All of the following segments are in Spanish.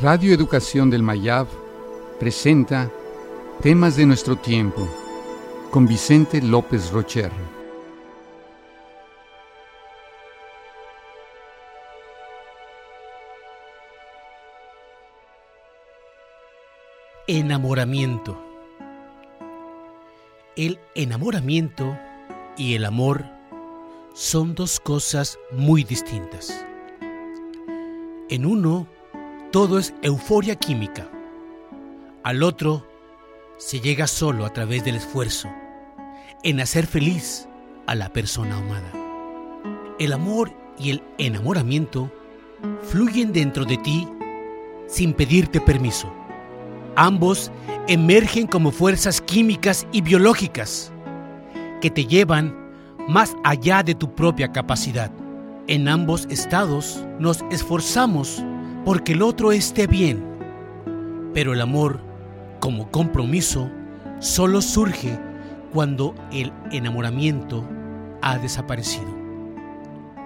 Radio Educación del Mayab presenta Temas de nuestro tiempo con Vicente López Rocher. Enamoramiento. El enamoramiento y el amor son dos cosas muy distintas. En uno, todo es euforia química. Al otro, se llega solo a través del esfuerzo, en hacer feliz a la persona amada. El amor y el enamoramiento fluyen dentro de ti sin pedirte permiso. Ambos emergen como fuerzas químicas y biológicas que te llevan más allá de tu propia capacidad. En ambos estados nos esforzamos porque el otro esté bien, pero el amor, como compromiso, solo surge cuando el enamoramiento ha desaparecido.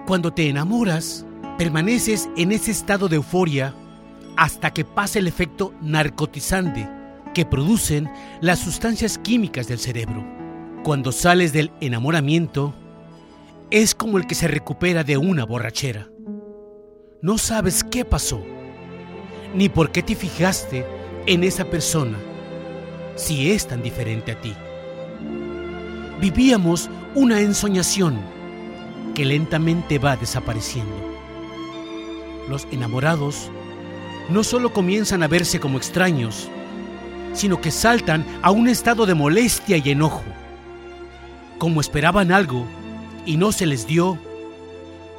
Cuando te enamoras, permaneces en ese estado de euforia hasta que pase el efecto narcotizante que producen las sustancias químicas del cerebro. Cuando sales del enamoramiento, es como el que se recupera de una borrachera. No sabes qué pasó, ni por qué te fijaste en esa persona, si es tan diferente a ti. Vivíamos una ensoñación que lentamente va desapareciendo. Los enamorados no solo comienzan a verse como extraños, sino que saltan a un estado de molestia y enojo. Como esperaban algo y no se les dio,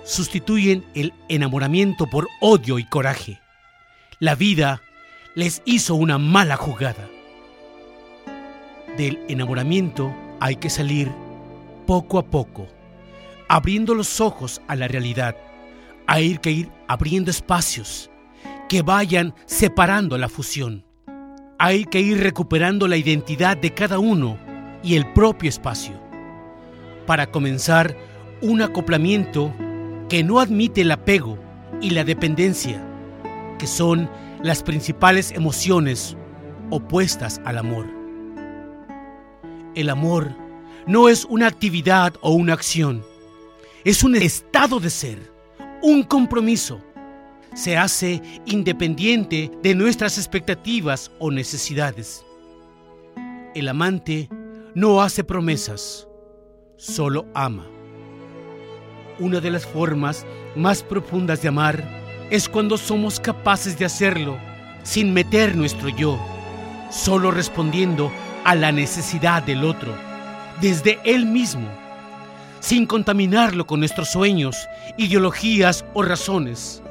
sustituyen el enamoramiento por odio y coraje. La vida les hizo una mala jugada. Del enamoramiento hay que salir poco a poco, abriendo los ojos a la realidad. Hay que ir abriendo espacios que vayan separando la fusión. Hay que ir recuperando la identidad de cada uno y el propio espacio para comenzar un acoplamiento que no admite el apego y la dependencia, que son las principales emociones opuestas al amor. El amor no es una actividad o una acción, es un estado de ser, un compromiso. Se hace independiente de nuestras expectativas o necesidades. El amante no hace promesas, solo ama. Una de las formas más profundas de amar es cuando somos capaces de hacerlo sin meter nuestro yo, solo respondiendo a la necesidad del otro, desde él mismo, sin contaminarlo con nuestros sueños, ideologías o razones.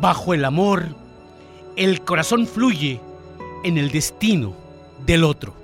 Bajo el amor, el corazón fluye en el destino del otro.